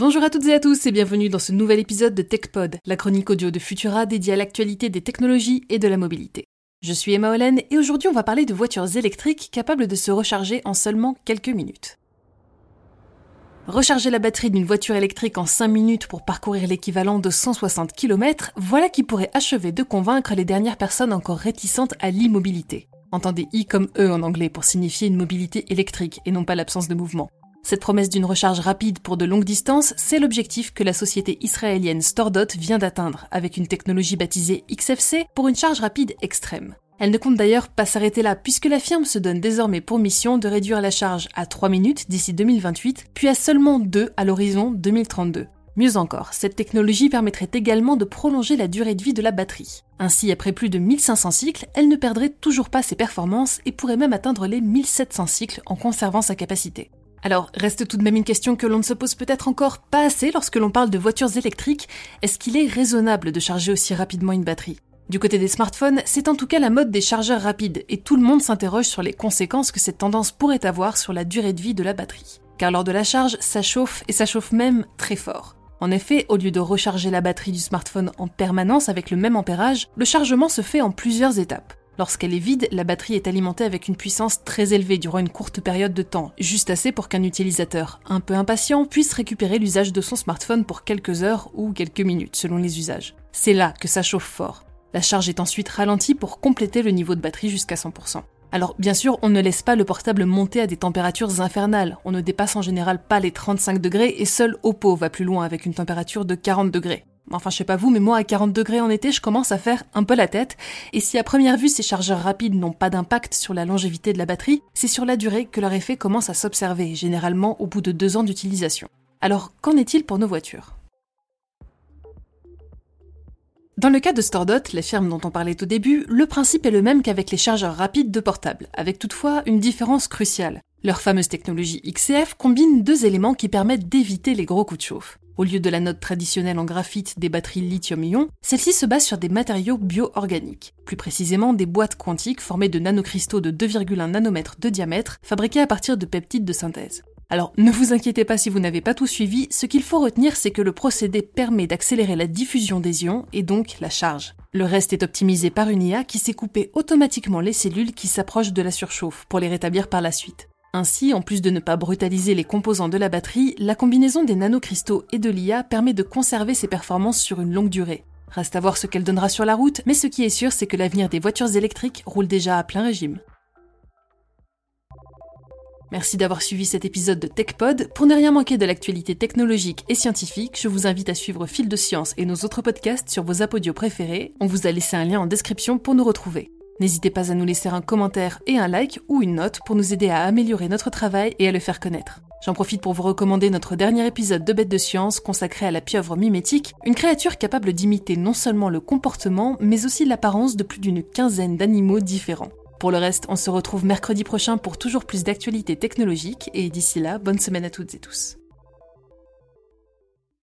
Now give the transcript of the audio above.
Bonjour à toutes et à tous et bienvenue dans ce nouvel épisode de TechPod, la chronique audio de Futura dédiée à l'actualité des technologies et de la mobilité. Je suis Emma Hollen et aujourd'hui on va parler de voitures électriques capables de se recharger en seulement quelques minutes. Recharger la batterie d'une voiture électrique en 5 minutes pour parcourir l'équivalent de 160 km, voilà qui pourrait achever de convaincre les dernières personnes encore réticentes à l'immobilité. Entendez I comme E en anglais pour signifier une mobilité électrique et non pas l'absence de mouvement. Cette promesse d'une recharge rapide pour de longues distances, c'est l'objectif que la société israélienne StoreDot vient d'atteindre avec une technologie baptisée XFC pour une charge rapide extrême. Elle ne compte d'ailleurs pas s'arrêter là puisque la firme se donne désormais pour mission de réduire la charge à 3 minutes d'ici 2028, puis à seulement 2 à l'horizon 2032. Mieux encore, cette technologie permettrait également de prolonger la durée de vie de la batterie. Ainsi, après plus de 1500 cycles, elle ne perdrait toujours pas ses performances et pourrait même atteindre les 1700 cycles en conservant sa capacité. Alors, reste tout de même une question que l'on ne se pose peut-être encore pas assez lorsque l'on parle de voitures électriques. Est-ce qu'il est raisonnable de charger aussi rapidement une batterie? Du côté des smartphones, c'est en tout cas la mode des chargeurs rapides et tout le monde s'interroge sur les conséquences que cette tendance pourrait avoir sur la durée de vie de la batterie. Car lors de la charge, ça chauffe et ça chauffe même très fort. En effet, au lieu de recharger la batterie du smartphone en permanence avec le même ampérage, le chargement se fait en plusieurs étapes. Lorsqu'elle est vide, la batterie est alimentée avec une puissance très élevée durant une courte période de temps, juste assez pour qu'un utilisateur un peu impatient puisse récupérer l'usage de son smartphone pour quelques heures ou quelques minutes selon les usages. C'est là que ça chauffe fort. La charge est ensuite ralentie pour compléter le niveau de batterie jusqu'à 100%. Alors bien sûr, on ne laisse pas le portable monter à des températures infernales, on ne dépasse en général pas les 35 degrés et seul Oppo va plus loin avec une température de 40 degrés. Enfin, je sais pas vous, mais moi, à 40 degrés en été, je commence à faire un peu la tête. Et si à première vue, ces chargeurs rapides n'ont pas d'impact sur la longévité de la batterie, c'est sur la durée que leur effet commence à s'observer, généralement au bout de deux ans d'utilisation. Alors, qu'en est-il pour nos voitures? Dans le cas de StoreDot, la firme dont on parlait au début, le principe est le même qu'avec les chargeurs rapides de portable, avec toutefois une différence cruciale. Leur fameuse technologie XCF combine deux éléments qui permettent d'éviter les gros coups de chauffe. Au lieu de la note traditionnelle en graphite des batteries lithium-ion, celle-ci se base sur des matériaux bio-organiques, plus précisément des boîtes quantiques formées de nanocristaux de 2,1 nanomètres de diamètre, fabriqués à partir de peptides de synthèse. Alors ne vous inquiétez pas si vous n'avez pas tout suivi, ce qu'il faut retenir c'est que le procédé permet d'accélérer la diffusion des ions et donc la charge. Le reste est optimisé par une IA qui sait couper automatiquement les cellules qui s'approchent de la surchauffe pour les rétablir par la suite. Ainsi, en plus de ne pas brutaliser les composants de la batterie, la combinaison des nanocristaux et de l'IA permet de conserver ses performances sur une longue durée. Reste à voir ce qu'elle donnera sur la route, mais ce qui est sûr, c'est que l'avenir des voitures électriques roule déjà à plein régime. Merci d'avoir suivi cet épisode de TechPod. Pour ne rien manquer de l'actualité technologique et scientifique, je vous invite à suivre Fil de Science et nos autres podcasts sur vos apodios préférés. On vous a laissé un lien en description pour nous retrouver. N'hésitez pas à nous laisser un commentaire et un like ou une note pour nous aider à améliorer notre travail et à le faire connaître. J'en profite pour vous recommander notre dernier épisode de Bête de Science consacré à la pieuvre mimétique, une créature capable d'imiter non seulement le comportement, mais aussi l'apparence de plus d'une quinzaine d'animaux différents. Pour le reste, on se retrouve mercredi prochain pour toujours plus d'actualités technologiques, et d'ici là, bonne semaine à toutes et tous.